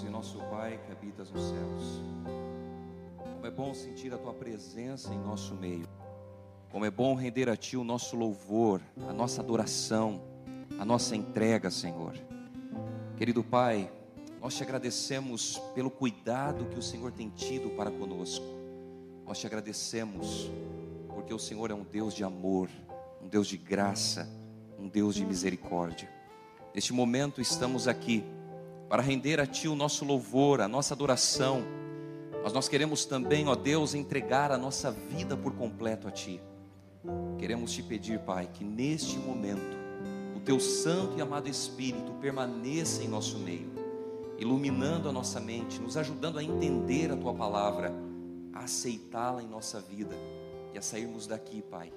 Deus e nosso Pai que habitas nos céus. Como é bom sentir a tua presença em nosso meio. Como é bom render a ti o nosso louvor, a nossa adoração, a nossa entrega, Senhor. Querido Pai, nós te agradecemos pelo cuidado que o Senhor tem tido para conosco. Nós te agradecemos porque o Senhor é um Deus de amor, um Deus de graça, um Deus de misericórdia. Neste momento estamos aqui para render a Ti o nosso louvor, a nossa adoração. Mas nós queremos também, ó Deus, entregar a nossa vida por completo a Ti. Queremos te pedir, Pai, que neste momento o Teu Santo e amado Espírito permaneça em nosso meio, iluminando a nossa mente, nos ajudando a entender a Tua palavra, a aceitá-la em nossa vida e a sairmos daqui, Pai,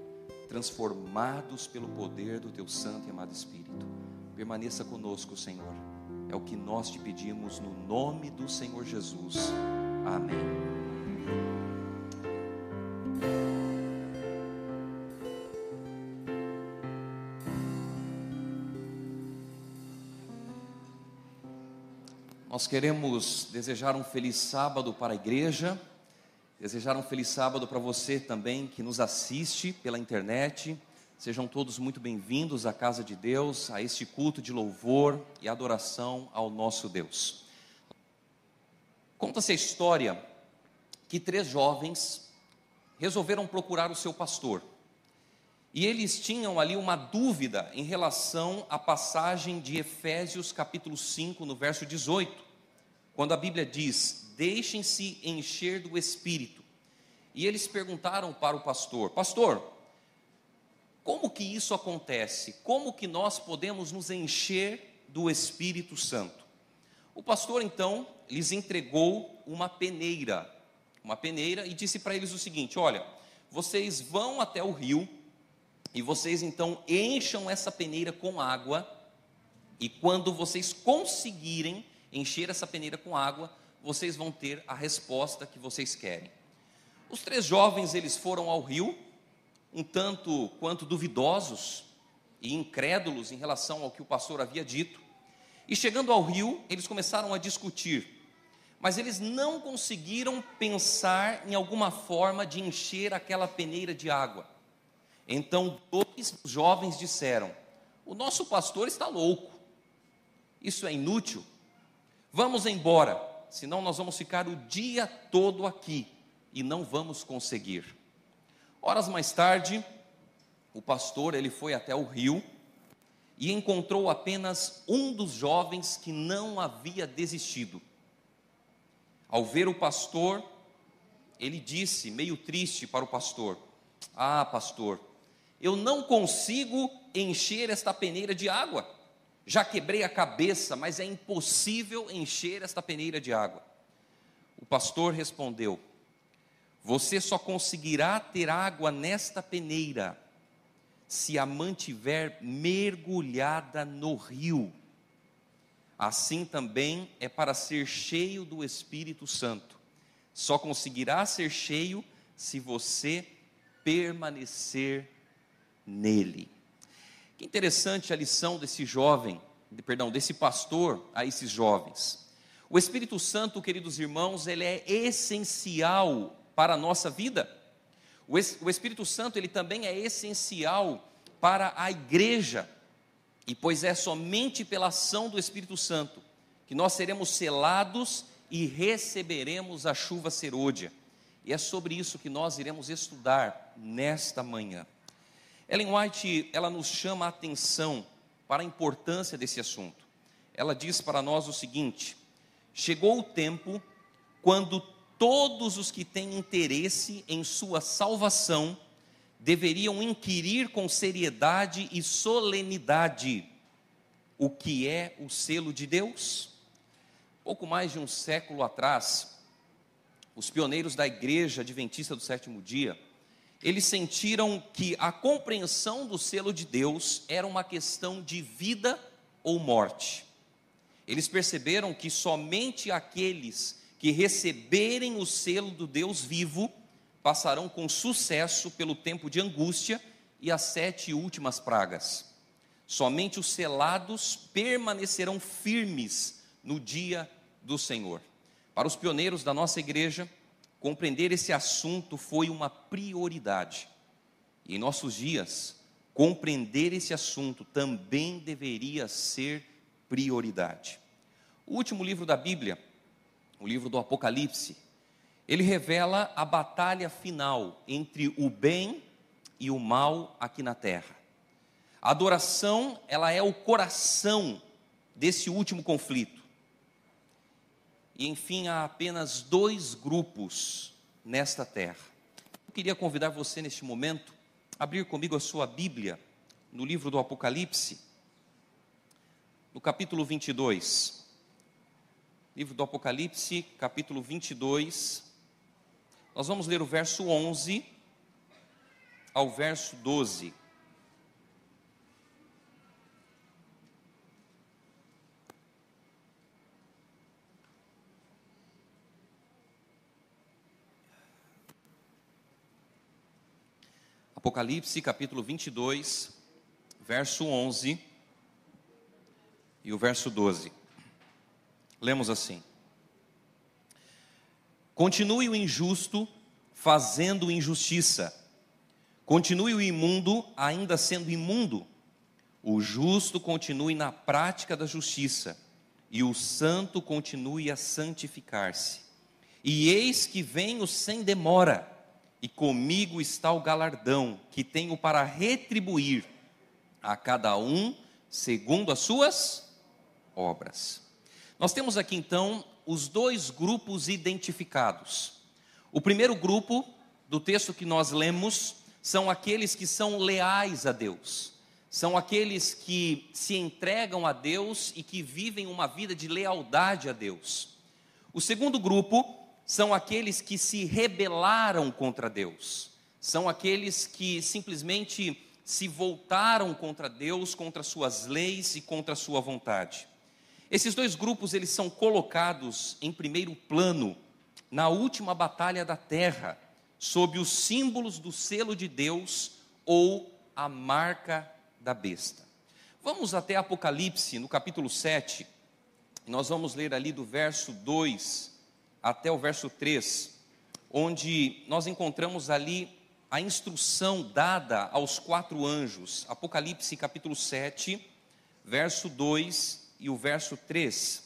transformados pelo poder do Teu Santo e amado Espírito. Permaneça conosco, Senhor é o que nós te pedimos no nome do Senhor Jesus. Amém. Nós queremos desejar um feliz sábado para a igreja, desejar um feliz sábado para você também que nos assiste pela internet Sejam todos muito bem-vindos à casa de Deus, a este culto de louvor e adoração ao nosso Deus. Conta-se a história que três jovens resolveram procurar o seu pastor. E eles tinham ali uma dúvida em relação à passagem de Efésios capítulo 5, no verso 18, quando a Bíblia diz: "Deixem-se encher do espírito". E eles perguntaram para o pastor: "Pastor, como que isso acontece? Como que nós podemos nos encher do Espírito Santo? O pastor então lhes entregou uma peneira, uma peneira e disse para eles o seguinte: Olha, vocês vão até o rio e vocês então encham essa peneira com água e quando vocês conseguirem encher essa peneira com água, vocês vão ter a resposta que vocês querem. Os três jovens eles foram ao rio um tanto quanto duvidosos e incrédulos em relação ao que o pastor havia dito. E chegando ao rio, eles começaram a discutir, mas eles não conseguiram pensar em alguma forma de encher aquela peneira de água. Então, dois jovens disseram: O nosso pastor está louco, isso é inútil, vamos embora, senão nós vamos ficar o dia todo aqui e não vamos conseguir. Horas mais tarde, o pastor ele foi até o rio e encontrou apenas um dos jovens que não havia desistido. Ao ver o pastor, ele disse, meio triste para o pastor: Ah, pastor, eu não consigo encher esta peneira de água. Já quebrei a cabeça, mas é impossível encher esta peneira de água. O pastor respondeu: você só conseguirá ter água nesta peneira se a mantiver mergulhada no rio. Assim também é para ser cheio do Espírito Santo. Só conseguirá ser cheio se você permanecer nele. Que interessante a lição desse jovem, perdão, desse pastor a esses jovens. O Espírito Santo, queridos irmãos, ele é essencial para a nossa vida. O Espírito Santo, ele também é essencial para a igreja, e pois é somente pela ação do Espírito Santo que nós seremos selados e receberemos a chuva serôdia. E é sobre isso que nós iremos estudar nesta manhã. Ellen White, ela nos chama a atenção para a importância desse assunto. Ela diz para nós o seguinte: chegou o tempo quando todos os que têm interesse em sua salvação deveriam inquirir com seriedade e solenidade o que é o selo de Deus. Pouco mais de um século atrás, os pioneiros da igreja adventista do sétimo dia, eles sentiram que a compreensão do selo de Deus era uma questão de vida ou morte. Eles perceberam que somente aqueles que receberem o selo do Deus vivo passarão com sucesso pelo tempo de angústia e as sete últimas pragas. Somente os selados permanecerão firmes no dia do Senhor. Para os pioneiros da nossa igreja, compreender esse assunto foi uma prioridade. E em nossos dias, compreender esse assunto também deveria ser prioridade. O último livro da Bíblia, o livro do Apocalipse, ele revela a batalha final entre o bem e o mal aqui na terra. A adoração, ela é o coração desse último conflito. E enfim, há apenas dois grupos nesta terra. Eu queria convidar você neste momento a abrir comigo a sua Bíblia no livro do Apocalipse, no capítulo 22. Livro do Apocalipse, capítulo 22. Nós vamos ler o verso 11 ao verso 12. Apocalipse capítulo 22, verso 11 e o verso 12. Lemos assim: Continue o injusto fazendo injustiça, continue o imundo ainda sendo imundo, o justo continue na prática da justiça, e o santo continue a santificar-se. E eis que venho sem demora e comigo está o galardão que tenho para retribuir a cada um segundo as suas obras. Nós temos aqui então os dois grupos identificados. O primeiro grupo do texto que nós lemos são aqueles que são leais a Deus, são aqueles que se entregam a Deus e que vivem uma vida de lealdade a Deus. O segundo grupo são aqueles que se rebelaram contra Deus, são aqueles que simplesmente se voltaram contra Deus, contra suas leis e contra sua vontade. Esses dois grupos eles são colocados em primeiro plano na última batalha da terra, sob os símbolos do selo de Deus ou a marca da besta. Vamos até Apocalipse, no capítulo 7, nós vamos ler ali do verso 2 até o verso 3, onde nós encontramos ali a instrução dada aos quatro anjos. Apocalipse capítulo 7, verso 2 e o verso 3.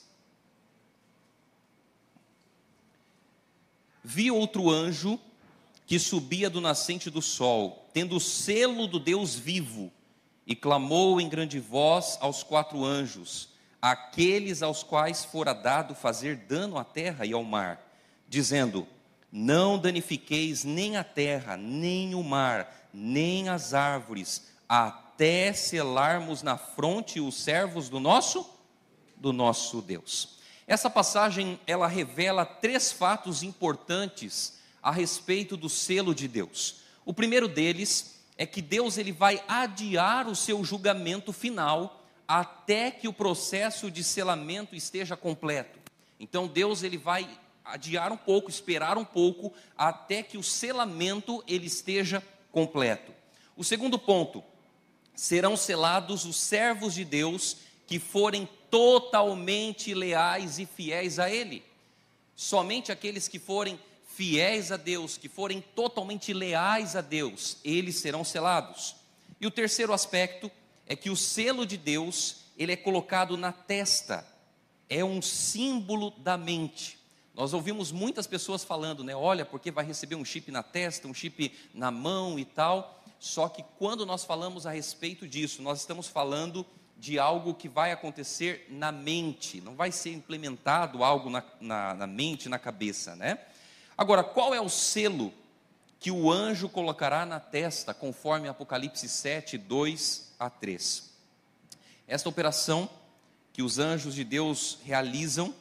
Vi outro anjo que subia do nascente do sol, tendo o selo do Deus vivo, e clamou em grande voz aos quatro anjos aqueles aos quais fora dado fazer dano à terra e ao mar, dizendo: Não danifiqueis nem a terra, nem o mar, nem as árvores, até selarmos na fronte os servos do nosso do nosso Deus. Essa passagem ela revela três fatos importantes a respeito do selo de Deus. O primeiro deles é que Deus ele vai adiar o seu julgamento final até que o processo de selamento esteja completo. Então Deus ele vai adiar um pouco, esperar um pouco até que o selamento ele esteja completo. O segundo ponto, serão selados os servos de Deus que forem totalmente leais e fiéis a ele. Somente aqueles que forem fiéis a Deus, que forem totalmente leais a Deus, eles serão selados. E o terceiro aspecto é que o selo de Deus, ele é colocado na testa, é um símbolo da mente. Nós ouvimos muitas pessoas falando, né? Olha, porque vai receber um chip na testa, um chip na mão e tal. Só que quando nós falamos a respeito disso, nós estamos falando de algo que vai acontecer na mente, não vai ser implementado algo na, na, na mente, na cabeça, né? Agora, qual é o selo que o anjo colocará na testa, conforme Apocalipse 7, 2 a 3. Esta operação que os anjos de Deus realizam,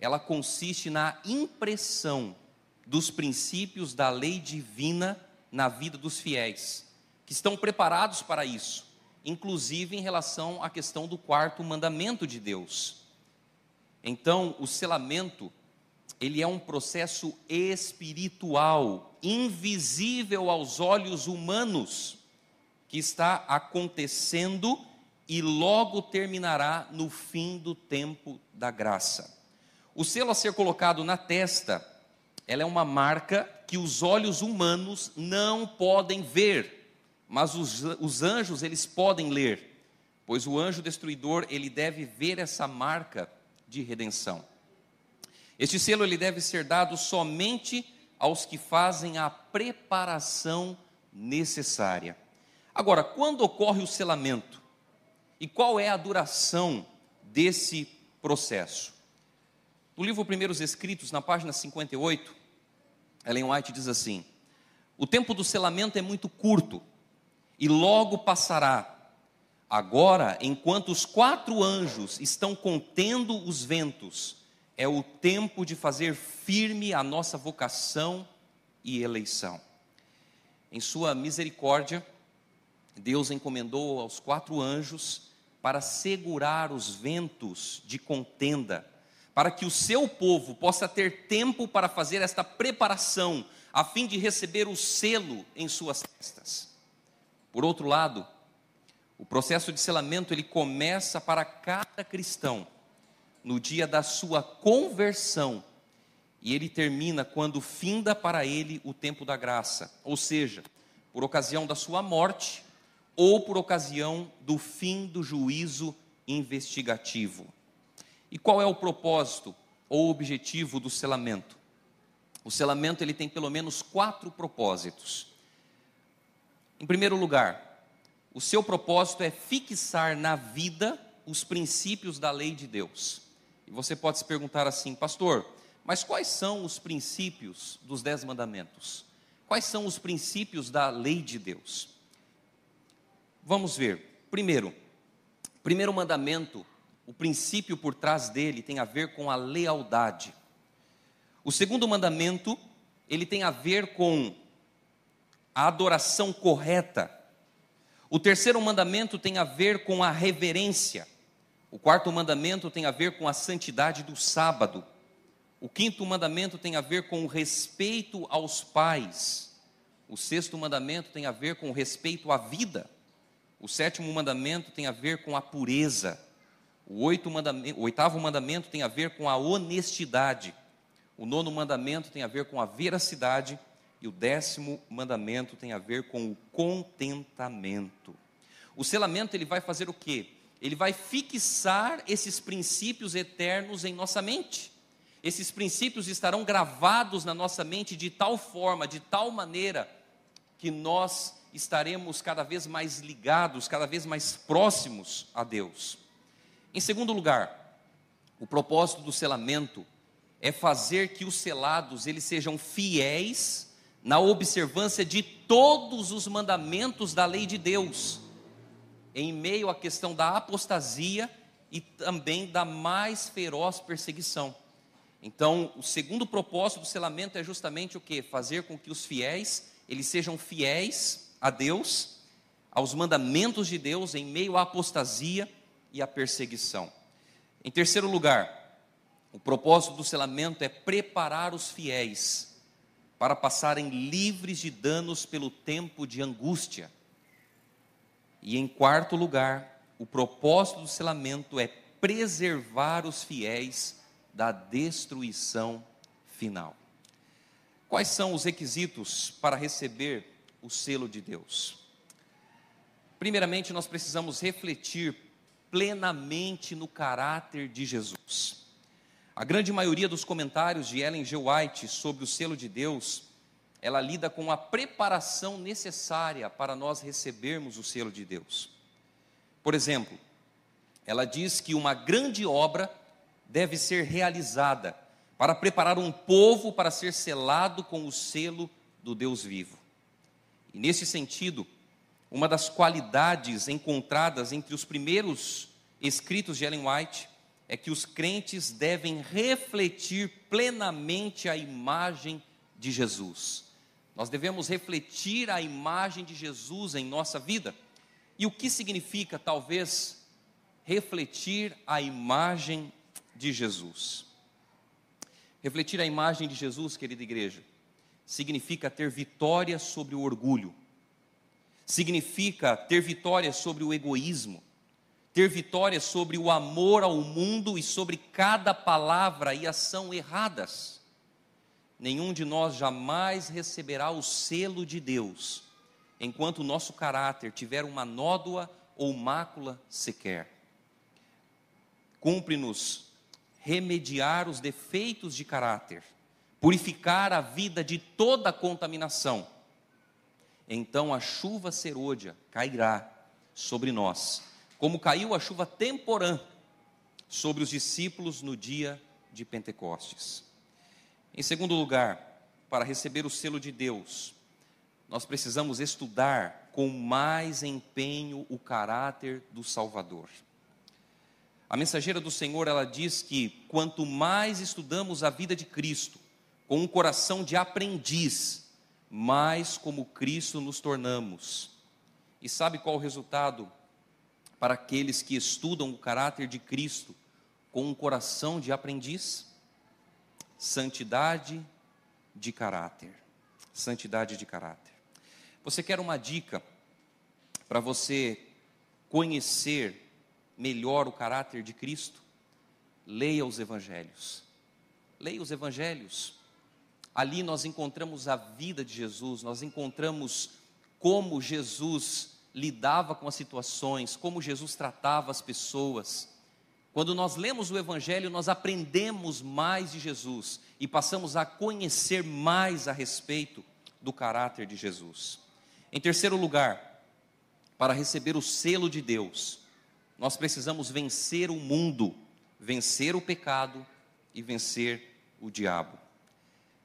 ela consiste na impressão dos princípios da lei divina na vida dos fiéis, que estão preparados para isso, inclusive em relação à questão do quarto mandamento de Deus. Então, o selamento, ele é um processo espiritual, invisível aos olhos humanos, que está acontecendo e logo terminará no fim do tempo da graça. O selo a ser colocado na testa, ela é uma marca que os olhos humanos não podem ver, mas os, os anjos eles podem ler, pois o anjo destruidor ele deve ver essa marca de redenção. Este selo ele deve ser dado somente aos que fazem a preparação necessária. Agora, quando ocorre o selamento? E qual é a duração desse processo? No livro Primeiros Escritos, na página 58, Ellen White diz assim: O tempo do selamento é muito curto e logo passará. Agora, enquanto os quatro anjos estão contendo os ventos, é o tempo de fazer firme a nossa vocação e eleição. Em sua misericórdia, Deus encomendou aos quatro anjos para segurar os ventos de contenda, para que o seu povo possa ter tempo para fazer esta preparação, a fim de receber o selo em suas festas. Por outro lado, o processo de selamento ele começa para cada cristão no dia da sua conversão e ele termina quando finda para ele o tempo da graça, ou seja, por ocasião da sua morte ou por ocasião do fim do juízo investigativo. E qual é o propósito ou objetivo do selamento? O selamento ele tem pelo menos quatro propósitos. Em primeiro lugar, o seu propósito é fixar na vida os princípios da lei de Deus. E você pode se perguntar assim, pastor, mas quais são os princípios dos dez mandamentos? Quais são os princípios da lei de Deus? Vamos ver. Primeiro, primeiro mandamento, o princípio por trás dele tem a ver com a lealdade. O segundo mandamento, ele tem a ver com a adoração correta. O terceiro mandamento tem a ver com a reverência. O quarto mandamento tem a ver com a santidade do sábado. O quinto mandamento tem a ver com o respeito aos pais. O sexto mandamento tem a ver com o respeito à vida. O sétimo mandamento tem a ver com a pureza. O, mandamento, o oitavo mandamento tem a ver com a honestidade. O nono mandamento tem a ver com a veracidade. E o décimo mandamento tem a ver com o contentamento. O selamento ele vai fazer o quê? Ele vai fixar esses princípios eternos em nossa mente. Esses princípios estarão gravados na nossa mente de tal forma, de tal maneira, que nós estaremos cada vez mais ligados, cada vez mais próximos a Deus. Em segundo lugar, o propósito do selamento é fazer que os selados eles sejam fiéis na observância de todos os mandamentos da lei de Deus, em meio à questão da apostasia e também da mais feroz perseguição. Então, o segundo propósito do selamento é justamente o que? Fazer com que os fiéis, eles sejam fiéis a Deus, aos mandamentos de Deus em meio à apostasia e à perseguição. Em terceiro lugar, o propósito do selamento é preparar os fiéis para passarem livres de danos pelo tempo de angústia. E em quarto lugar, o propósito do selamento é preservar os fiéis da destruição final. Quais são os requisitos para receber o selo de Deus? Primeiramente, nós precisamos refletir plenamente no caráter de Jesus. A grande maioria dos comentários de Ellen G. White sobre o selo de Deus, ela lida com a preparação necessária para nós recebermos o selo de Deus. Por exemplo, ela diz que uma grande obra deve ser realizada para preparar um povo para ser selado com o selo do Deus vivo. E nesse sentido, uma das qualidades encontradas entre os primeiros escritos de Ellen White é que os crentes devem refletir plenamente a imagem de Jesus. Nós devemos refletir a imagem de Jesus em nossa vida. E o que significa, talvez, refletir a imagem de Jesus? Refletir a imagem de Jesus, querida igreja, significa ter vitória sobre o orgulho, significa ter vitória sobre o egoísmo, ter vitória sobre o amor ao mundo e sobre cada palavra e ação erradas. Nenhum de nós jamais receberá o selo de Deus enquanto o nosso caráter tiver uma nódoa ou mácula sequer. Cumpre-nos remediar os defeitos de caráter, purificar a vida de toda contaminação. Então a chuva serôdia cairá sobre nós como caiu a chuva temporã sobre os discípulos no dia de Pentecostes. Em segundo lugar, para receber o selo de Deus, nós precisamos estudar com mais empenho o caráter do Salvador. A mensageira do Senhor, ela diz que quanto mais estudamos a vida de Cristo, com um coração de aprendiz, mais como Cristo nos tornamos. E sabe qual o resultado para aqueles que estudam o caráter de Cristo com um coração de aprendiz? Santidade de caráter. Santidade de caráter. Você quer uma dica para você conhecer melhor o caráter de Cristo? Leia os evangelhos. Leia os evangelhos. Ali nós encontramos a vida de Jesus, nós encontramos como Jesus lidava com as situações, como Jesus tratava as pessoas. Quando nós lemos o Evangelho, nós aprendemos mais de Jesus e passamos a conhecer mais a respeito do caráter de Jesus. Em terceiro lugar, para receber o selo de Deus, nós precisamos vencer o mundo, vencer o pecado e vencer o diabo.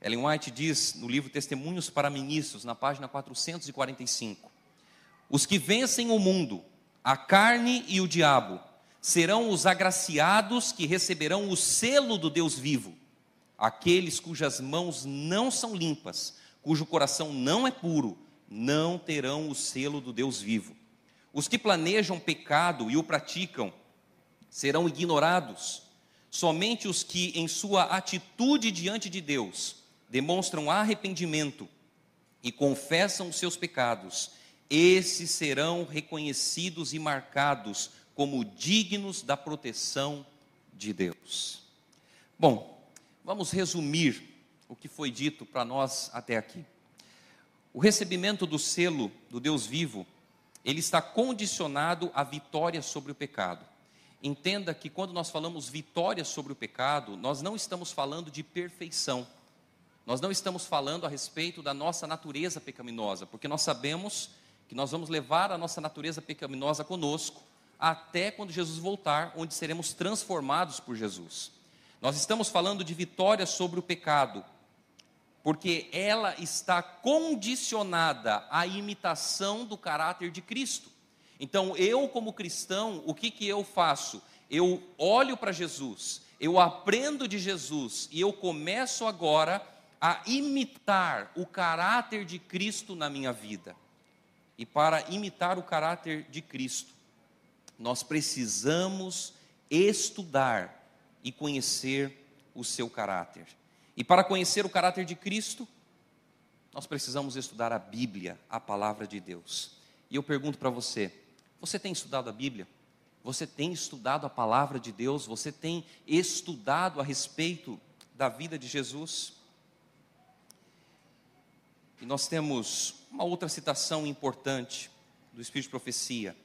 Ellen White diz no livro Testemunhos para Ministros, na página 445, os que vencem o mundo, a carne e o diabo, serão os agraciados que receberão o selo do Deus vivo. Aqueles cujas mãos não são limpas, cujo coração não é puro, não terão o selo do Deus vivo. Os que planejam pecado e o praticam serão ignorados. Somente os que, em sua atitude diante de Deus, demonstram arrependimento e confessam os seus pecados, esses serão reconhecidos e marcados como dignos da proteção de Deus. Bom, vamos resumir o que foi dito para nós até aqui. O recebimento do selo do Deus vivo, ele está condicionado à vitória sobre o pecado. Entenda que quando nós falamos vitória sobre o pecado, nós não estamos falando de perfeição. Nós não estamos falando a respeito da nossa natureza pecaminosa, porque nós sabemos que nós vamos levar a nossa natureza pecaminosa conosco até quando Jesus voltar, onde seremos transformados por Jesus. Nós estamos falando de vitória sobre o pecado, porque ela está condicionada à imitação do caráter de Cristo. Então, eu, como cristão, o que, que eu faço? Eu olho para Jesus, eu aprendo de Jesus e eu começo agora a imitar o caráter de Cristo na minha vida e para imitar o caráter de Cristo, nós precisamos estudar e conhecer o seu caráter. E para conhecer o caráter de Cristo, nós precisamos estudar a Bíblia, a palavra de Deus. E eu pergunto para você: você tem estudado a Bíblia? Você tem estudado a palavra de Deus? Você tem estudado a respeito da vida de Jesus? E nós temos uma outra citação importante do Espírito de Profecia,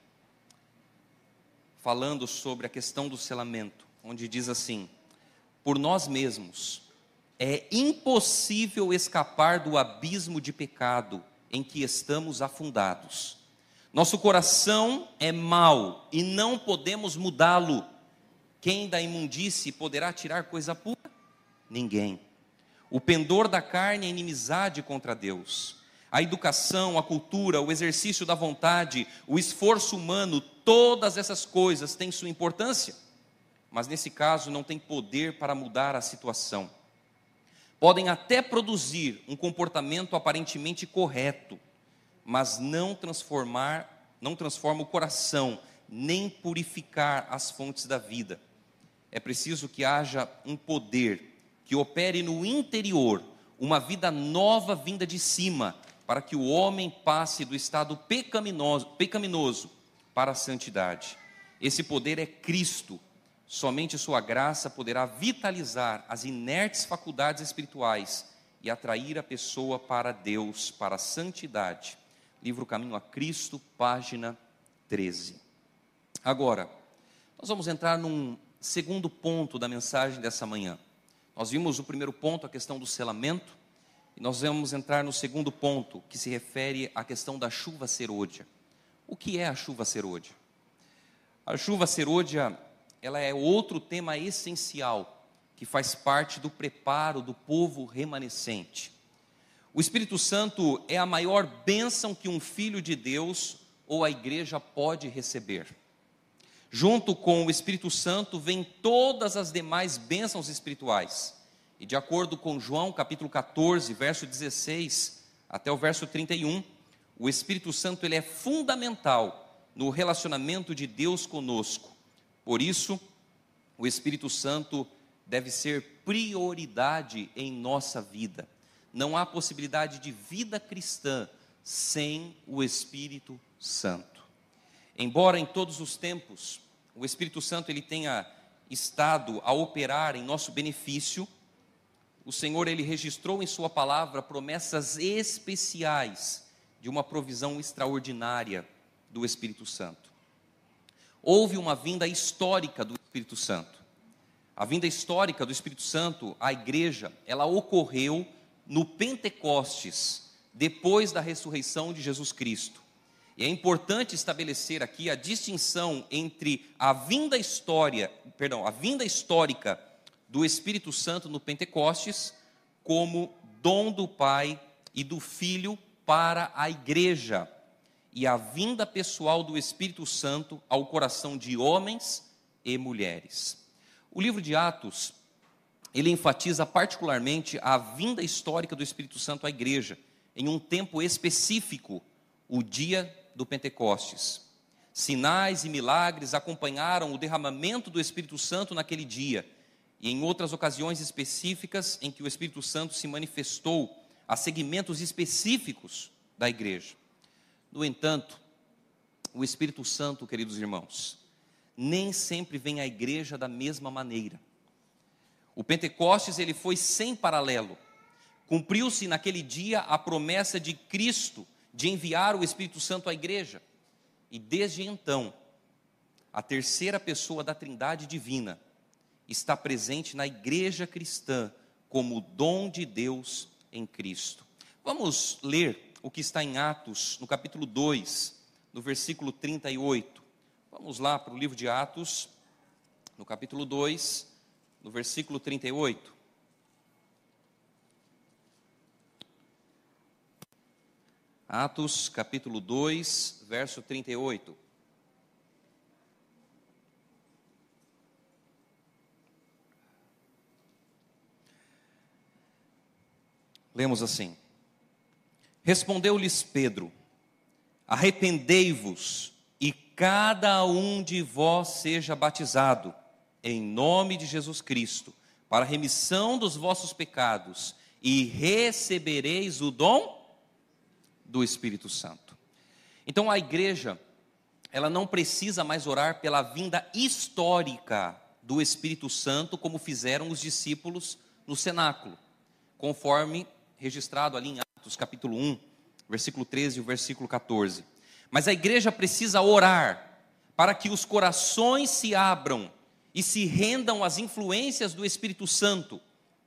falando sobre a questão do selamento, onde diz assim: Por nós mesmos é impossível escapar do abismo de pecado em que estamos afundados. Nosso coração é mau e não podemos mudá-lo. Quem da imundície poderá tirar coisa pura? Ninguém. O pendor da carne é inimizade contra Deus a educação, a cultura, o exercício da vontade, o esforço humano, todas essas coisas têm sua importância, mas nesse caso não tem poder para mudar a situação. Podem até produzir um comportamento aparentemente correto, mas não transformar, não transforma o coração, nem purificar as fontes da vida. É preciso que haja um poder que opere no interior, uma vida nova vinda de cima, para que o homem passe do estado pecaminoso, pecaminoso para a santidade. Esse poder é Cristo. Somente Sua graça poderá vitalizar as inertes faculdades espirituais e atrair a pessoa para Deus, para a santidade. Livro Caminho a Cristo, página 13. Agora, nós vamos entrar num segundo ponto da mensagem dessa manhã. Nós vimos o primeiro ponto, a questão do selamento, e nós vamos entrar no segundo ponto, que se refere à questão da chuva serôdia. O que é a chuva serôdia? A chuva serôdia, ela é outro tema essencial que faz parte do preparo do povo remanescente. O Espírito Santo é a maior bênção que um filho de Deus ou a igreja pode receber. Junto com o Espírito Santo vem todas as demais bênçãos espirituais. E de acordo com João capítulo 14, verso 16 até o verso 31, o Espírito Santo ele é fundamental no relacionamento de Deus conosco. Por isso, o Espírito Santo deve ser prioridade em nossa vida. Não há possibilidade de vida cristã sem o Espírito Santo. Embora em todos os tempos o Espírito Santo ele tenha estado a operar em nosso benefício, o Senhor ele registrou em sua palavra promessas especiais de uma provisão extraordinária do Espírito Santo. Houve uma vinda histórica do Espírito Santo. A vinda histórica do Espírito Santo à igreja, ela ocorreu no Pentecostes, depois da ressurreição de Jesus Cristo. E é importante estabelecer aqui a distinção entre a vinda história, perdão, a vinda histórica do Espírito Santo no Pentecostes como dom do Pai e do Filho para a igreja e a vinda pessoal do Espírito Santo ao coração de homens e mulheres. O livro de Atos, ele enfatiza particularmente a vinda histórica do Espírito Santo à igreja em um tempo específico, o dia do Pentecostes. Sinais e milagres acompanharam o derramamento do Espírito Santo naquele dia e em outras ocasiões específicas em que o Espírito Santo se manifestou a segmentos específicos da igreja. No entanto, o Espírito Santo, queridos irmãos, nem sempre vem à igreja da mesma maneira. O Pentecostes ele foi sem paralelo. Cumpriu-se naquele dia a promessa de Cristo de enviar o Espírito Santo à igreja. E desde então, a terceira pessoa da Trindade divina está presente na igreja cristã como dom de Deus em Cristo. Vamos ler o que está em Atos, no capítulo 2, no versículo 38. Vamos lá para o livro de Atos, no capítulo 2, no versículo 38. Atos capítulo 2, verso 38. Lemos assim: Respondeu-lhes Pedro: Arrependei-vos e cada um de vós seja batizado em nome de Jesus Cristo, para remissão dos vossos pecados, e recebereis o dom do Espírito Santo. Então a igreja, ela não precisa mais orar pela vinda histórica do Espírito Santo, como fizeram os discípulos no cenáculo, conforme registrado ali em Atos capítulo 1, versículo 13 e o versículo 14. Mas a igreja precisa orar para que os corações se abram e se rendam às influências do Espírito Santo,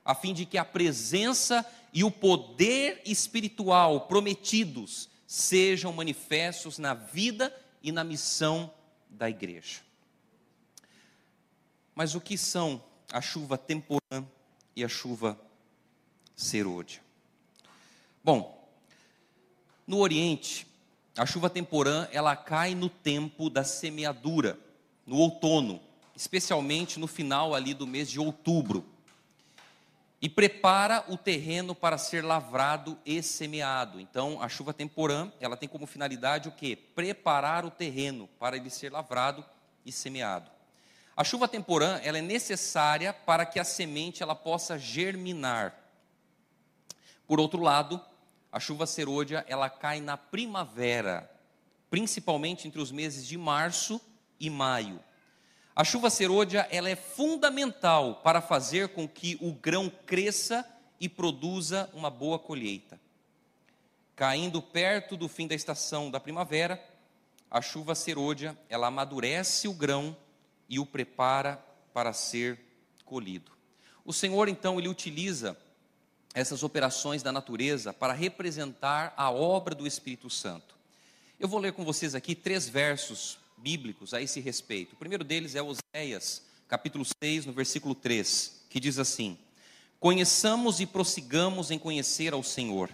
a fim de que a presença e o poder espiritual prometidos sejam manifestos na vida e na missão da igreja. Mas o que são a chuva temporã e a chuva serôdia? Bom, no Oriente, a chuva temporã ela cai no tempo da semeadura, no outono, especialmente no final ali do mês de outubro e prepara o terreno para ser lavrado e semeado. Então, a chuva temporã, ela tem como finalidade o quê? Preparar o terreno para ele ser lavrado e semeado. A chuva temporã, ela é necessária para que a semente ela possa germinar. Por outro lado, a chuva serôdia, ela cai na primavera, principalmente entre os meses de março e maio. A chuva serôdia ela é fundamental para fazer com que o grão cresça e produza uma boa colheita. Caindo perto do fim da estação da primavera, a chuva serôdia ela amadurece o grão e o prepara para ser colhido. O Senhor então ele utiliza essas operações da natureza para representar a obra do Espírito Santo. Eu vou ler com vocês aqui três versos bíblicos a esse respeito. O primeiro deles é Oséias, capítulo 6, no versículo 3, que diz assim: Conheçamos e prossigamos em conhecer ao Senhor,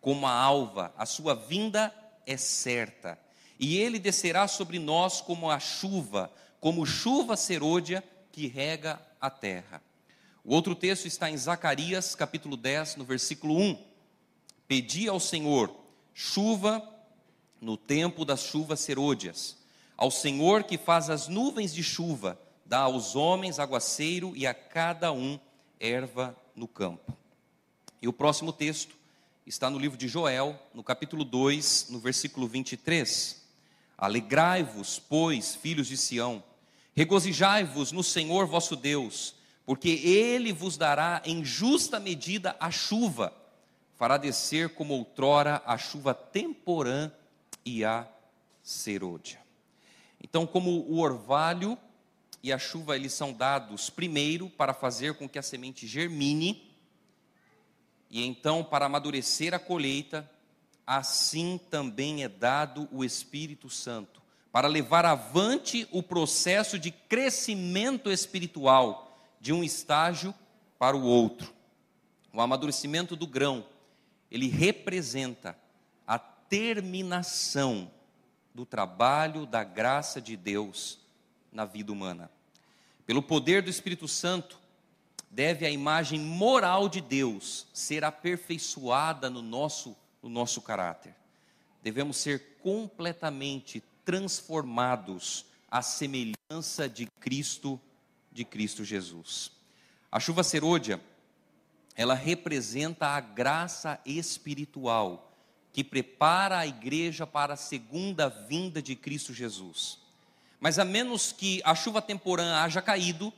como a alva, a sua vinda é certa, e ele descerá sobre nós como a chuva, como chuva serôdia que rega a terra. O outro texto está em Zacarias, capítulo 10, no versículo 1. Pedi ao Senhor chuva no tempo das chuvas serôdias ao Senhor que faz as nuvens de chuva, dá aos homens aguaceiro e a cada um erva no campo. E o próximo texto está no livro de Joel, no capítulo 2, no versículo 23. Alegrai-vos, pois, filhos de Sião, regozijai-vos no Senhor vosso Deus, porque ele vos dará em justa medida a chuva, fará descer como outrora a chuva temporã e a serôdia. Então, como o orvalho e a chuva eles são dados primeiro para fazer com que a semente germine e então para amadurecer a colheita, assim também é dado o Espírito Santo para levar avante o processo de crescimento espiritual de um estágio para o outro. O amadurecimento do grão, ele representa a terminação do trabalho da graça de Deus na vida humana. Pelo poder do Espírito Santo, deve a imagem moral de Deus ser aperfeiçoada no nosso, no nosso caráter. Devemos ser completamente transformados à semelhança de Cristo, de Cristo Jesus. A chuva serôdia, ela representa a graça espiritual que prepara a igreja para a segunda vinda de Cristo Jesus. Mas a menos que a chuva temporã haja caído,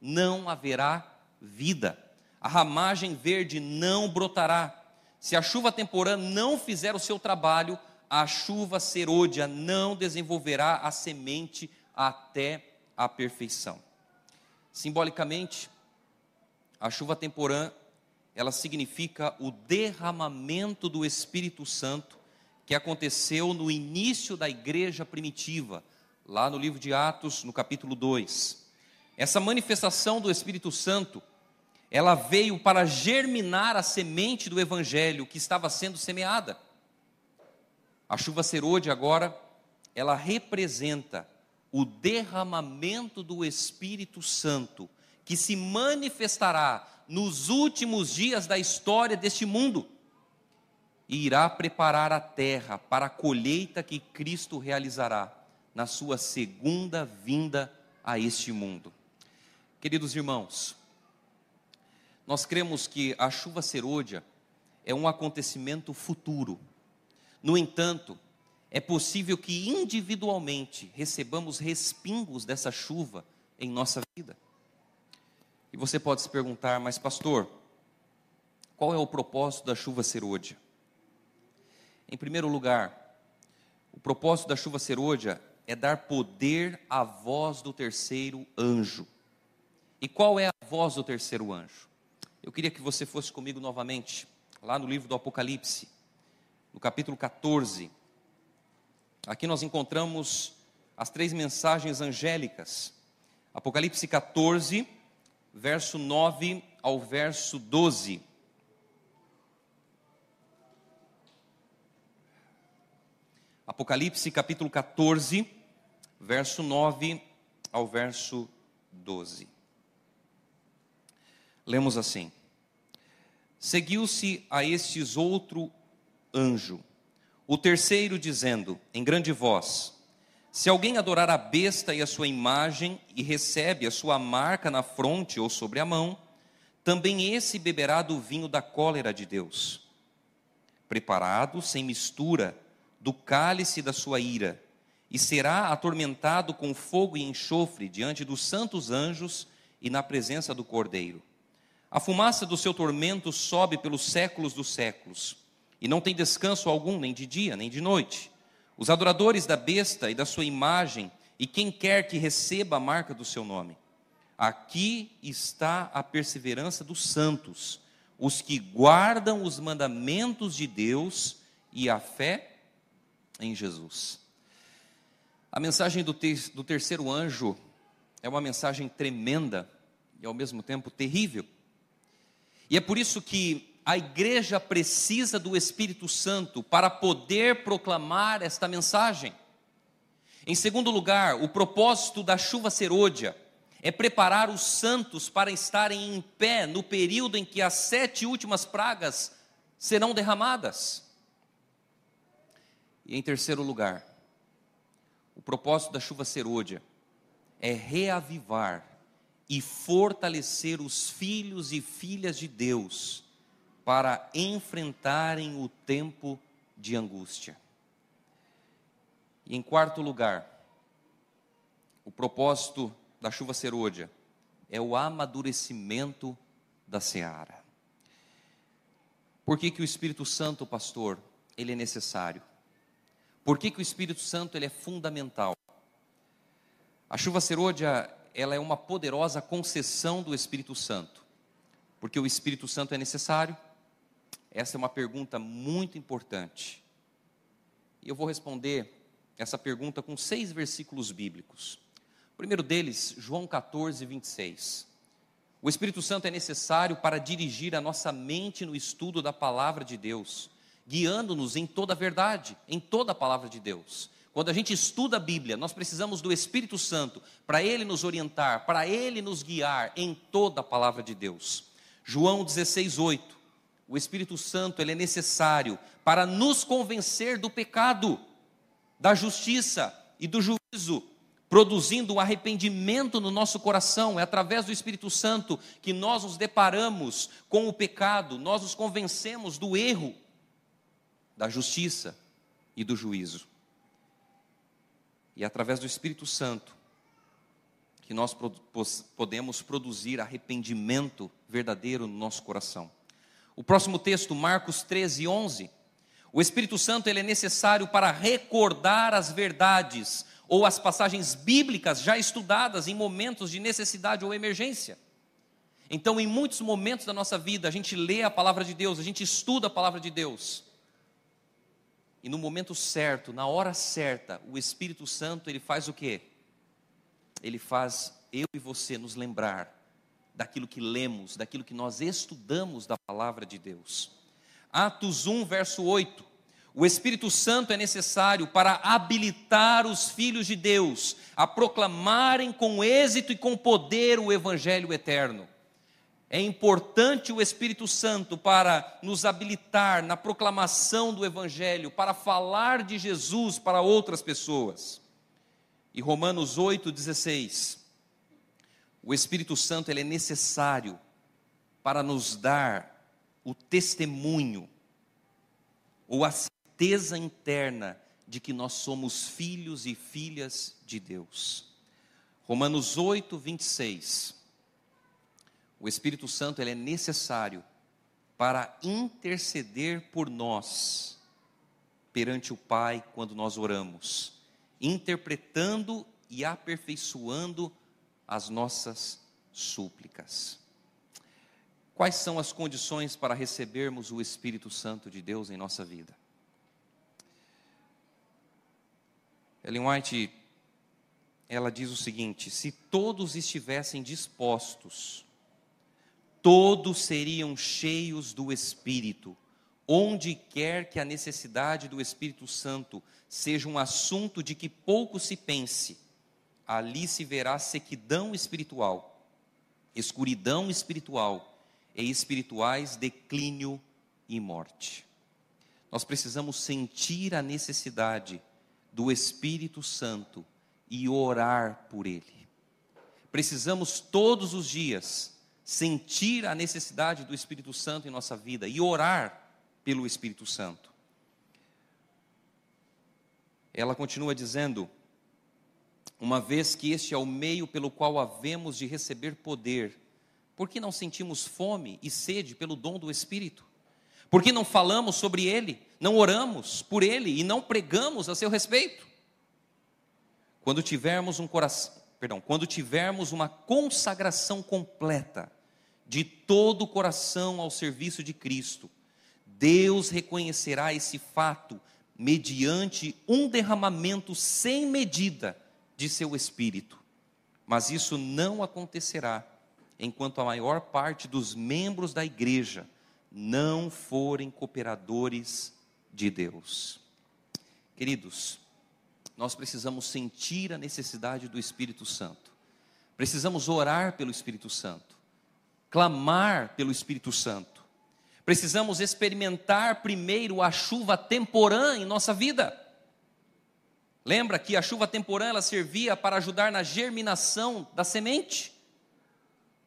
não haverá vida. A ramagem verde não brotará. Se a chuva temporã não fizer o seu trabalho, a chuva serôdia não desenvolverá a semente até a perfeição. Simbolicamente, a chuva temporã ela significa o derramamento do Espírito Santo que aconteceu no início da igreja primitiva, lá no livro de Atos, no capítulo 2. Essa manifestação do Espírito Santo, ela veio para germinar a semente do evangelho que estava sendo semeada. A chuva serôde agora, ela representa o derramamento do Espírito Santo que se manifestará nos últimos dias da história deste mundo e irá preparar a terra para a colheita que Cristo realizará na sua segunda vinda a este mundo. Queridos irmãos, nós cremos que a chuva serôdia é um acontecimento futuro. No entanto, é possível que individualmente recebamos respingos dessa chuva em nossa vida. E você pode se perguntar, mas pastor, qual é o propósito da chuva serôdia? Em primeiro lugar, o propósito da chuva serôdia é dar poder à voz do terceiro anjo. E qual é a voz do terceiro anjo? Eu queria que você fosse comigo novamente, lá no livro do Apocalipse, no capítulo 14. Aqui nós encontramos as três mensagens angélicas. Apocalipse 14, verso 9 ao verso 12. Apocalipse capítulo 14, verso 9 ao verso 12. Lemos assim: Seguiu-se a estes outro anjo, o terceiro dizendo, em grande voz: se alguém adorar a besta e a sua imagem e recebe a sua marca na fronte ou sobre a mão, também esse beberá do vinho da cólera de Deus, preparado sem mistura do cálice da sua ira, e será atormentado com fogo e enxofre diante dos santos anjos e na presença do Cordeiro. A fumaça do seu tormento sobe pelos séculos dos séculos, e não tem descanso algum, nem de dia, nem de noite. Os adoradores da besta e da sua imagem, e quem quer que receba a marca do seu nome. Aqui está a perseverança dos santos, os que guardam os mandamentos de Deus e a fé em Jesus. A mensagem do, do terceiro anjo é uma mensagem tremenda e ao mesmo tempo terrível. E é por isso que a igreja precisa do Espírito Santo para poder proclamar esta mensagem. Em segundo lugar, o propósito da chuva serôdia é preparar os santos para estarem em pé no período em que as sete últimas pragas serão derramadas. E em terceiro lugar, o propósito da chuva serôdia é reavivar e fortalecer os filhos e filhas de Deus para enfrentarem o tempo de angústia. E em quarto lugar, o propósito da chuva serôdia é o amadurecimento da seara. Por que, que o Espírito Santo, pastor, ele é necessário? Por que, que o Espírito Santo ele é fundamental? A chuva serôdia ela é uma poderosa concessão do Espírito Santo. Porque o Espírito Santo é necessário? Essa é uma pergunta muito importante. E eu vou responder essa pergunta com seis versículos bíblicos. O primeiro deles, João 14, 26. O Espírito Santo é necessário para dirigir a nossa mente no estudo da palavra de Deus guiando-nos em toda a verdade, em toda a palavra de Deus. Quando a gente estuda a Bíblia, nós precisamos do Espírito Santo para ele nos orientar, para ele nos guiar em toda a palavra de Deus. João 16:8. O Espírito Santo, ele é necessário para nos convencer do pecado, da justiça e do juízo, produzindo um arrependimento no nosso coração. É através do Espírito Santo que nós nos deparamos com o pecado, nós nos convencemos do erro da justiça e do juízo. E é através do Espírito Santo que nós podemos produzir arrependimento verdadeiro no nosso coração. O próximo texto, Marcos 13, 11. O Espírito Santo ele é necessário para recordar as verdades ou as passagens bíblicas já estudadas em momentos de necessidade ou emergência. Então, em muitos momentos da nossa vida, a gente lê a palavra de Deus, a gente estuda a palavra de Deus, e no momento certo, na hora certa, o Espírito Santo, ele faz o quê? Ele faz eu e você nos lembrar daquilo que lemos, daquilo que nós estudamos da palavra de Deus. Atos 1, verso 8. O Espírito Santo é necessário para habilitar os filhos de Deus a proclamarem com êxito e com poder o evangelho eterno. É importante o Espírito Santo para nos habilitar na proclamação do Evangelho, para falar de Jesus para outras pessoas. E Romanos 8,16. O Espírito Santo ele é necessário para nos dar o testemunho, ou a certeza interna de que nós somos filhos e filhas de Deus. Romanos 8, 26. O Espírito Santo ele é necessário para interceder por nós perante o Pai quando nós oramos, interpretando e aperfeiçoando as nossas súplicas. Quais são as condições para recebermos o Espírito Santo de Deus em nossa vida? Ellen White, ela diz o seguinte: se todos estivessem dispostos todos seriam cheios do Espírito. Onde quer que a necessidade do Espírito Santo seja um assunto de que pouco se pense, ali se verá sequidão espiritual, escuridão espiritual e espirituais declínio e morte. Nós precisamos sentir a necessidade do Espírito Santo e orar por ele. Precisamos todos os dias sentir a necessidade do Espírito Santo em nossa vida e orar pelo Espírito Santo. Ela continua dizendo uma vez que este é o meio pelo qual havemos de receber poder, por que não sentimos fome e sede pelo dom do Espírito? Por que não falamos sobre ele, não oramos por ele e não pregamos a seu respeito? Quando tivermos um coração, perdão, quando tivermos uma consagração completa de todo o coração ao serviço de Cristo, Deus reconhecerá esse fato mediante um derramamento sem medida de seu espírito. Mas isso não acontecerá enquanto a maior parte dos membros da igreja não forem cooperadores de Deus. Queridos, nós precisamos sentir a necessidade do Espírito Santo, precisamos orar pelo Espírito Santo, clamar pelo Espírito Santo, precisamos experimentar primeiro a chuva temporã em nossa vida. Lembra que a chuva temporã ela servia para ajudar na germinação da semente?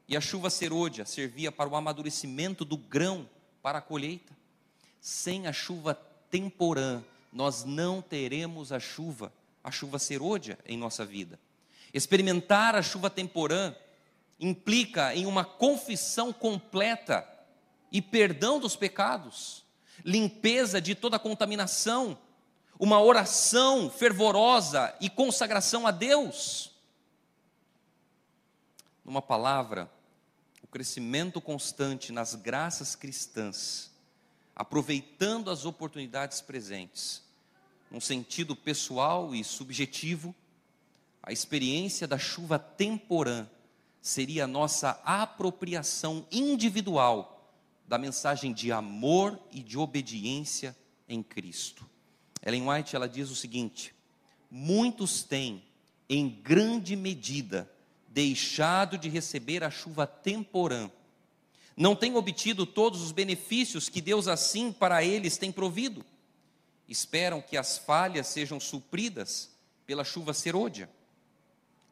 E a chuva serôdia servia para o amadurecimento do grão para a colheita. Sem a chuva temporã, nós não teremos a chuva, a chuva serôdia em nossa vida. Experimentar a chuva temporã implica em uma confissão completa e perdão dos pecados, limpeza de toda contaminação, uma oração fervorosa e consagração a Deus. Numa palavra, o crescimento constante nas graças cristãs, aproveitando as oportunidades presentes, num sentido pessoal e subjetivo, a experiência da chuva temporã seria a nossa apropriação individual da mensagem de amor e de obediência em Cristo. Ellen White ela diz o seguinte: muitos têm em grande medida deixado de receber a chuva temporã. Não têm obtido todos os benefícios que Deus assim para eles tem provido. Esperam que as falhas sejam supridas pela chuva serôdia.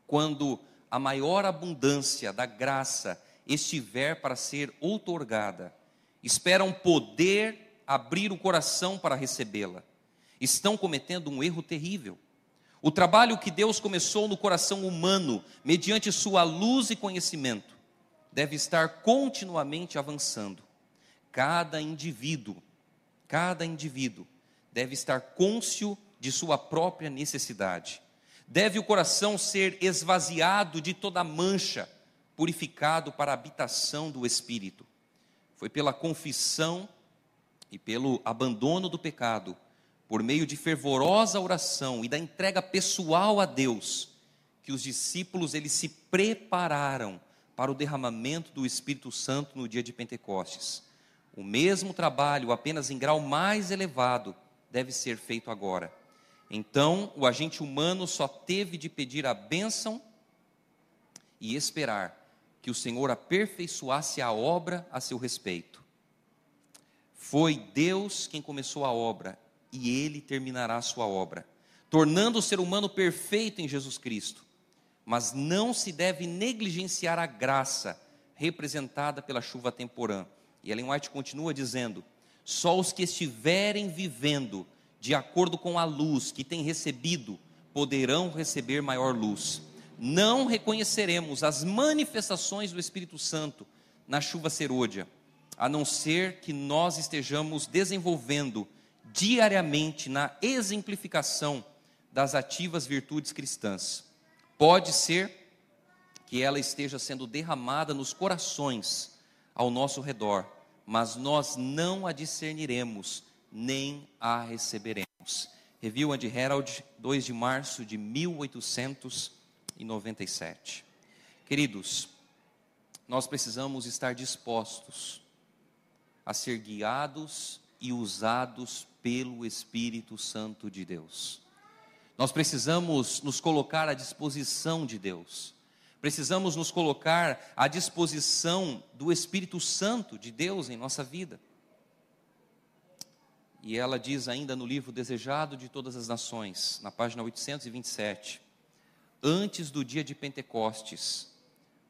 Quando a maior abundância da graça estiver para ser outorgada, esperam poder abrir o coração para recebê-la. Estão cometendo um erro terrível o trabalho que Deus começou no coração humano, mediante sua luz e conhecimento, deve estar continuamente avançando. Cada indivíduo, cada indivíduo deve estar cônscio de sua própria necessidade. Deve o coração ser esvaziado de toda mancha, purificado para a habitação do Espírito. Foi pela confissão e pelo abandono do pecado por meio de fervorosa oração e da entrega pessoal a Deus, que os discípulos eles se prepararam para o derramamento do Espírito Santo no dia de Pentecostes. O mesmo trabalho, apenas em grau mais elevado, deve ser feito agora. Então, o agente humano só teve de pedir a bênção e esperar que o Senhor aperfeiçoasse a obra a seu respeito. Foi Deus quem começou a obra e ele terminará a sua obra, tornando o ser humano perfeito em Jesus Cristo. Mas não se deve negligenciar a graça representada pela chuva temporã. E Ellen White continua dizendo: só os que estiverem vivendo de acordo com a luz que têm recebido poderão receber maior luz. Não reconheceremos as manifestações do Espírito Santo na chuva serôdia, a não ser que nós estejamos desenvolvendo diariamente na exemplificação das ativas virtudes cristãs. Pode ser que ela esteja sendo derramada nos corações ao nosso redor, mas nós não a discerniremos nem a receberemos. Review and Herald, 2 de março de 1897. Queridos, nós precisamos estar dispostos a ser guiados e usados pelo Espírito Santo de Deus. Nós precisamos nos colocar à disposição de Deus. Precisamos nos colocar à disposição do Espírito Santo de Deus em nossa vida. E ela diz ainda no livro Desejado de Todas as Nações, na página 827, antes do dia de Pentecostes,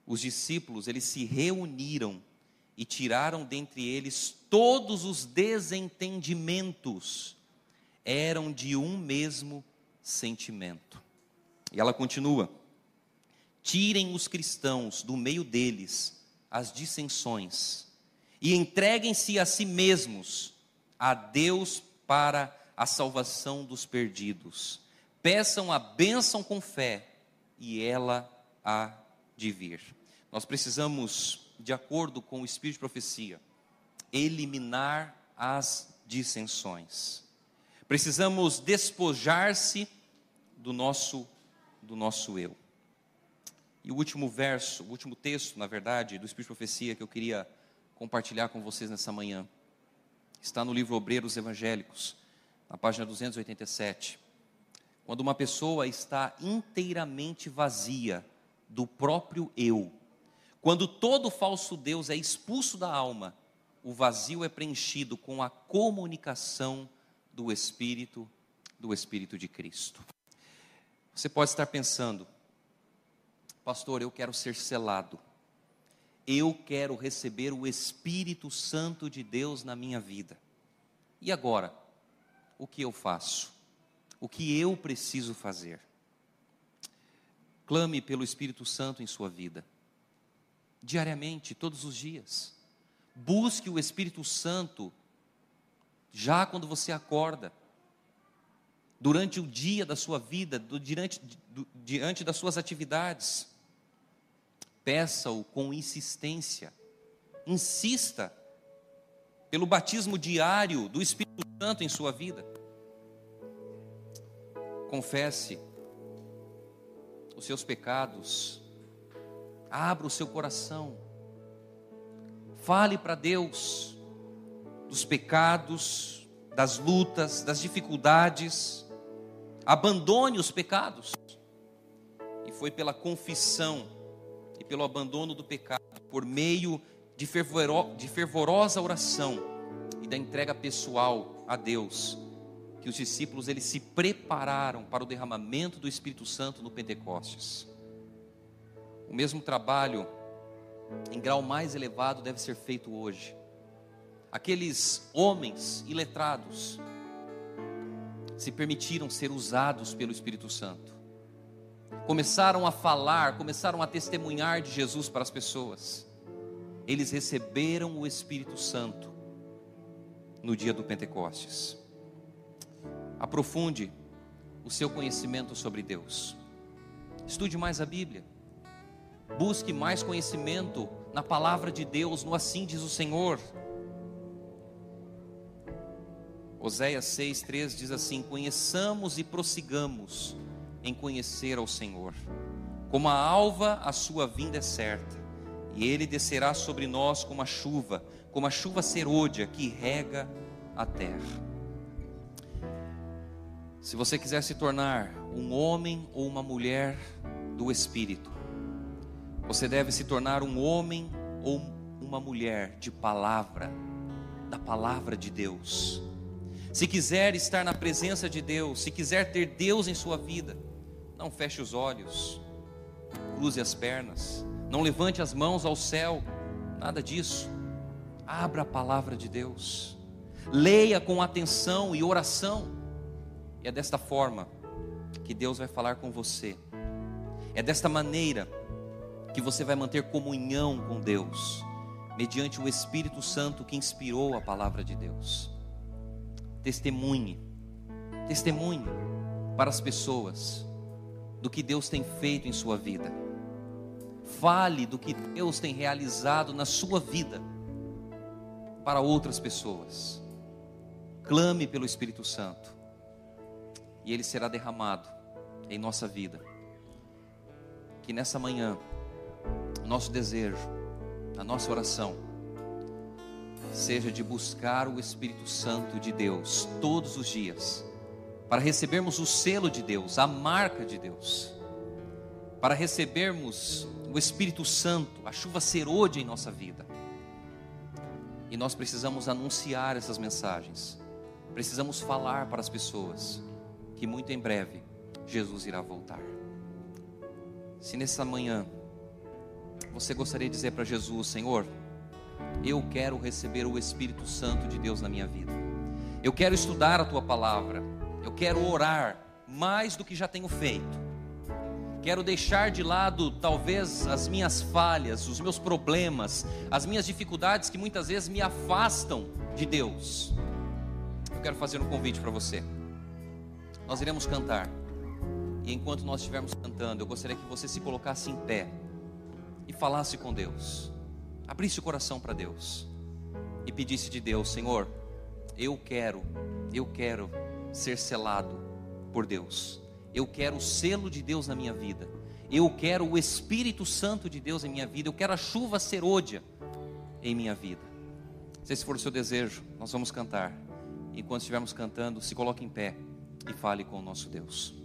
os discípulos, eles se reuniram e tiraram dentre eles todos os desentendimentos, eram de um mesmo sentimento. E ela continua: tirem os cristãos do meio deles as dissensões e entreguem-se a si mesmos a Deus para a salvação dos perdidos. Peçam a bênção com fé e ela há de vir. Nós precisamos, de acordo com o Espírito de profecia, eliminar as dissensões. Precisamos despojar-se do nosso do nosso eu. E o último verso, o último texto, na verdade, do Espírito de Profecia que eu queria compartilhar com vocês nessa manhã, está no livro Obreiros Evangélicos, na página 287. Quando uma pessoa está inteiramente vazia do próprio eu, quando todo falso Deus é expulso da alma, o vazio é preenchido com a comunicação do Espírito, do Espírito de Cristo. Você pode estar pensando, pastor, eu quero ser selado, eu quero receber o Espírito Santo de Deus na minha vida. E agora, o que eu faço? O que eu preciso fazer? Clame pelo Espírito Santo em sua vida, diariamente, todos os dias. Busque o Espírito Santo já quando você acorda durante o dia da sua vida, do, diante, do, diante das suas atividades. Peça-o com insistência, insista pelo batismo diário do Espírito Santo em sua vida. Confesse os seus pecados, abra o seu coração, fale para Deus dos pecados, das lutas, das dificuldades, abandone os pecados. E foi pela confissão e pelo abandono do pecado, por meio de, fervoro, de fervorosa oração e da entrega pessoal a Deus, que os discípulos eles se prepararam para o derramamento do Espírito Santo no Pentecostes. O mesmo trabalho em grau mais elevado deve ser feito hoje. Aqueles homens iletrados se permitiram ser usados pelo Espírito Santo. Começaram a falar, começaram a testemunhar de Jesus para as pessoas. Eles receberam o Espírito Santo no dia do Pentecostes. Aprofunde o seu conhecimento sobre Deus. Estude mais a Bíblia. Busque mais conhecimento na palavra de Deus, no assim diz o Senhor. Oséias 6,3 diz assim: Conheçamos e prossigamos em conhecer ao Senhor. Como a alva, a sua vinda é certa, e ele descerá sobre nós como a chuva, como a chuva serôdia que rega a terra. Se você quiser se tornar um homem ou uma mulher do Espírito, você deve se tornar um homem ou uma mulher de palavra, da palavra de Deus. Se quiser estar na presença de Deus, se quiser ter Deus em sua vida, não feche os olhos, cruze as pernas, não levante as mãos ao céu, nada disso. Abra a palavra de Deus, leia com atenção e oração, e é desta forma que Deus vai falar com você, é desta maneira que você vai manter comunhão com Deus, mediante o Espírito Santo que inspirou a palavra de Deus testemunhe, testemunhe para as pessoas do que Deus tem feito em sua vida. Fale do que Deus tem realizado na sua vida para outras pessoas. Clame pelo Espírito Santo e ele será derramado em nossa vida. Que nessa manhã, nosso desejo, a nossa oração, seja de buscar o Espírito Santo de Deus todos os dias, para recebermos o selo de Deus, a marca de Deus, para recebermos o Espírito Santo, a chuva serôdia em nossa vida. E nós precisamos anunciar essas mensagens, precisamos falar para as pessoas que muito em breve Jesus irá voltar. Se nessa manhã você gostaria de dizer para Jesus, Senhor, eu quero receber o Espírito Santo de Deus na minha vida. Eu quero estudar a tua palavra. Eu quero orar mais do que já tenho feito. Quero deixar de lado talvez as minhas falhas, os meus problemas, as minhas dificuldades que muitas vezes me afastam de Deus. Eu quero fazer um convite para você. Nós iremos cantar. E enquanto nós estivermos cantando, eu gostaria que você se colocasse em pé e falasse com Deus. Abrisse o coração para Deus e pedisse de Deus, Senhor, eu quero, eu quero ser selado por Deus. Eu quero o selo de Deus na minha vida. Eu quero o Espírito Santo de Deus em minha vida. Eu quero a chuva serôdia em minha vida. Se esse for o seu desejo, nós vamos cantar. Enquanto estivermos cantando, se coloque em pé e fale com o nosso Deus.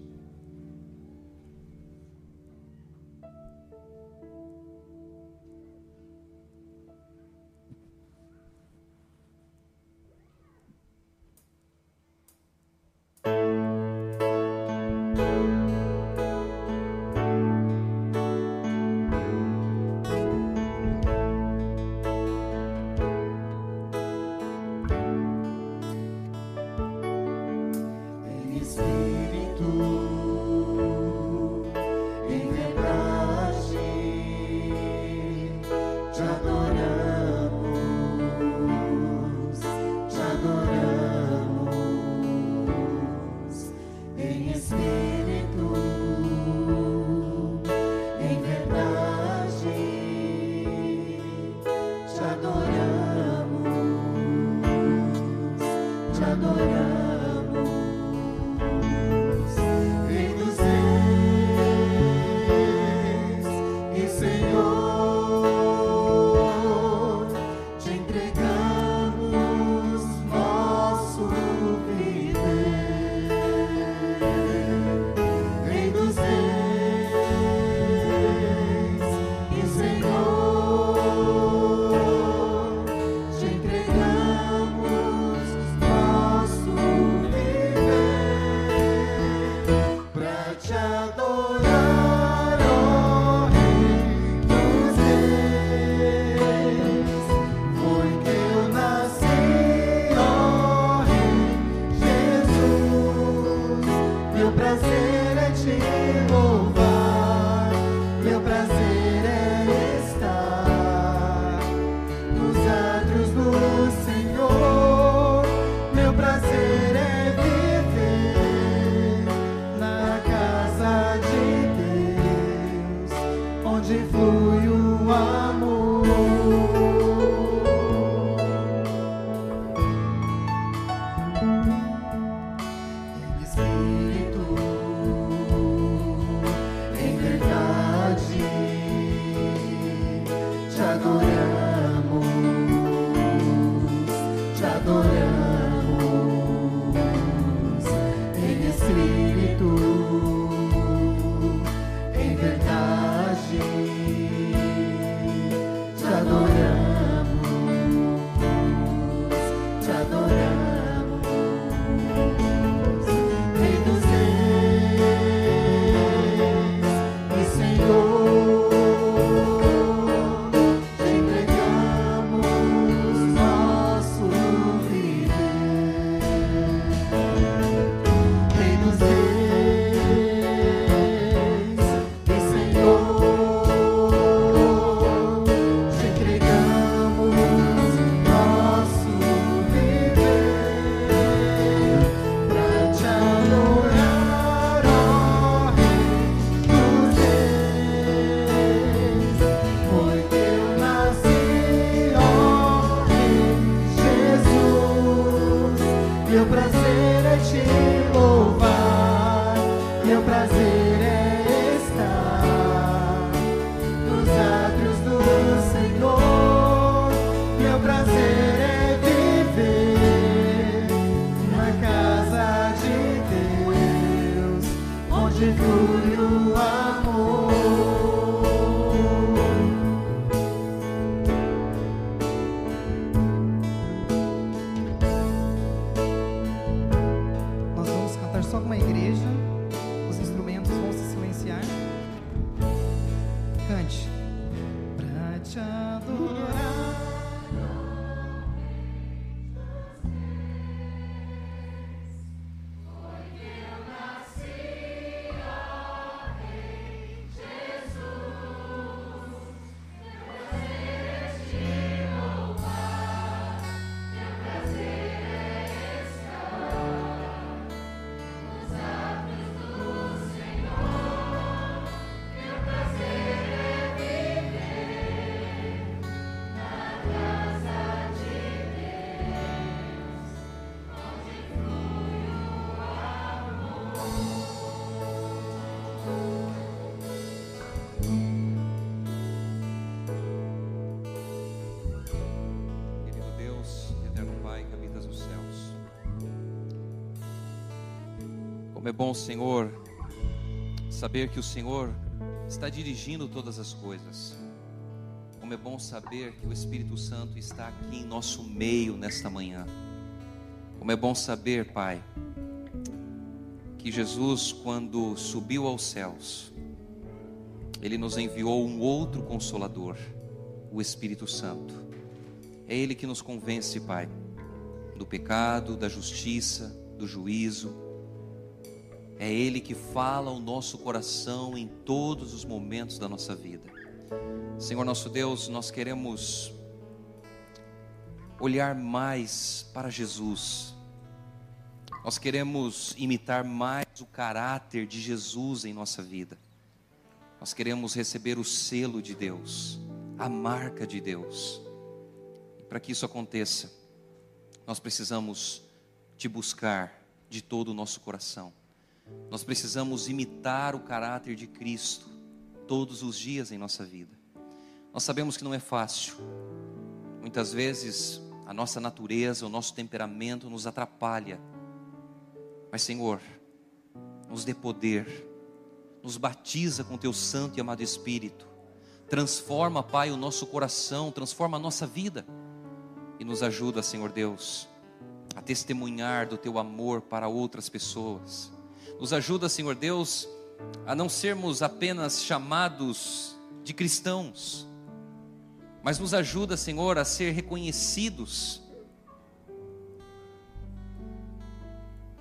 Só bom, Senhor, saber que o Senhor está dirigindo todas as coisas. Como é bom saber que o Espírito Santo está aqui em nosso meio nesta manhã. Como é bom saber, Pai, que Jesus, quando subiu aos céus, ele nos enviou um outro consolador, o Espírito Santo. É Ele que nos convence, Pai, do pecado, da justiça, do juízo. É Ele que fala ao nosso coração em todos os momentos da nossa vida. Senhor nosso Deus, nós queremos olhar mais para Jesus. Nós queremos imitar mais o caráter de Jesus em nossa vida. Nós queremos receber o selo de Deus, a marca de Deus. Para que isso aconteça, nós precisamos te buscar de todo o nosso coração. Nós precisamos imitar o caráter de Cristo todos os dias em nossa vida. Nós sabemos que não é fácil. Muitas vezes a nossa natureza, o nosso temperamento nos atrapalha. Mas, Senhor, nos dê poder, nos batiza com teu santo e amado Espírito. Transforma, Pai, o nosso coração, transforma a nossa vida e nos ajuda, Senhor Deus, a testemunhar do teu amor para outras pessoas. Nos ajuda, Senhor Deus, a não sermos apenas chamados de cristãos, mas nos ajuda, Senhor, a ser reconhecidos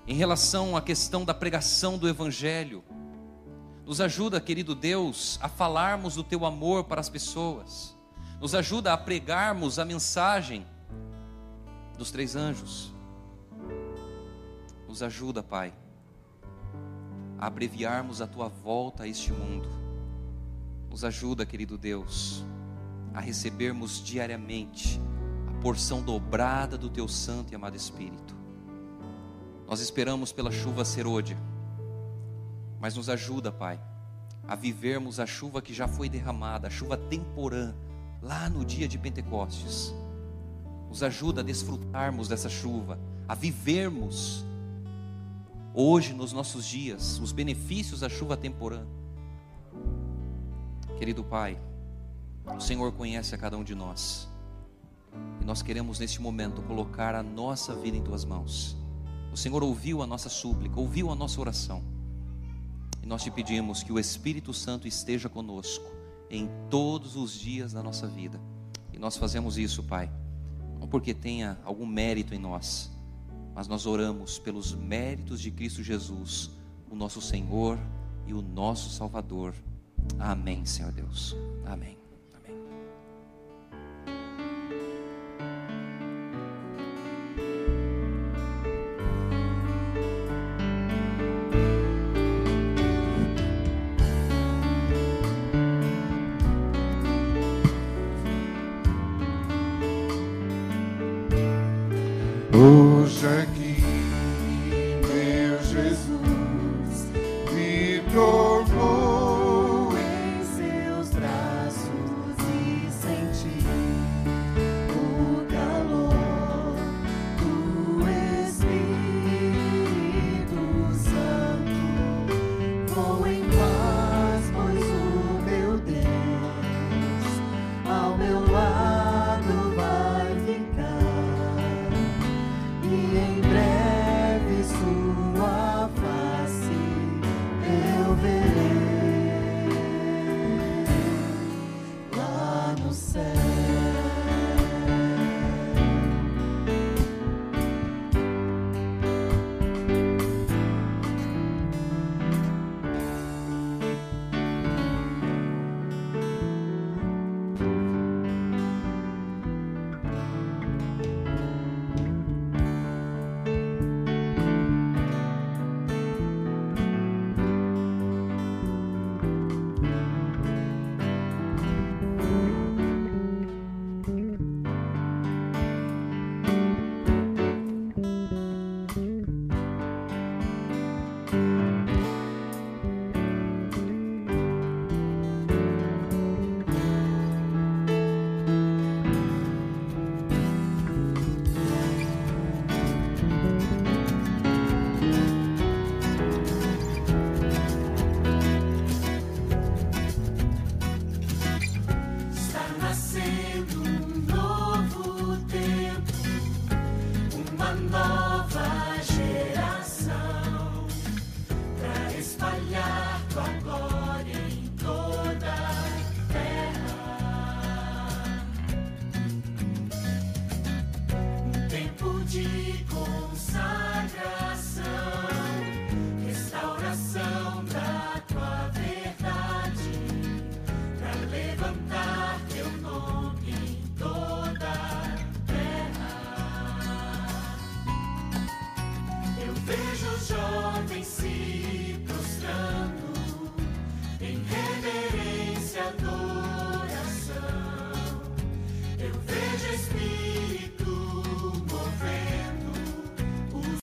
em relação à questão da pregação do Evangelho. Nos ajuda, querido Deus, a falarmos do teu amor para as pessoas. Nos ajuda a pregarmos a mensagem dos três anjos. Nos ajuda, Pai, a abreviarmos a tua volta a este mundo. Nos ajuda, querido Deus, a recebermos diariamente a porção dobrada do teu santo e amado Espírito. Nós esperamos pela chuva serôdia, mas nos ajuda, Pai, a vivermos a chuva que já foi derramada, a chuva temporã, lá no dia de Pentecostes. Nos ajuda a desfrutarmos dessa chuva, a vivermos hoje nos nossos dias os benefícios da chuva temporã. Querido Pai, o Senhor conhece a cada um de nós. E nós queremos neste momento colocar a nossa vida em tuas mãos. O Senhor ouviu a nossa súplica, ouviu a nossa oração. E nós te pedimos que o Espírito Santo esteja conosco em todos os dias da nossa vida. E nós fazemos isso, Pai, não porque tenha algum mérito em nós, mas nós oramos pelos méritos de Cristo Jesus, o nosso Senhor e o nosso Salvador. Amém, Senhor Deus. Amém.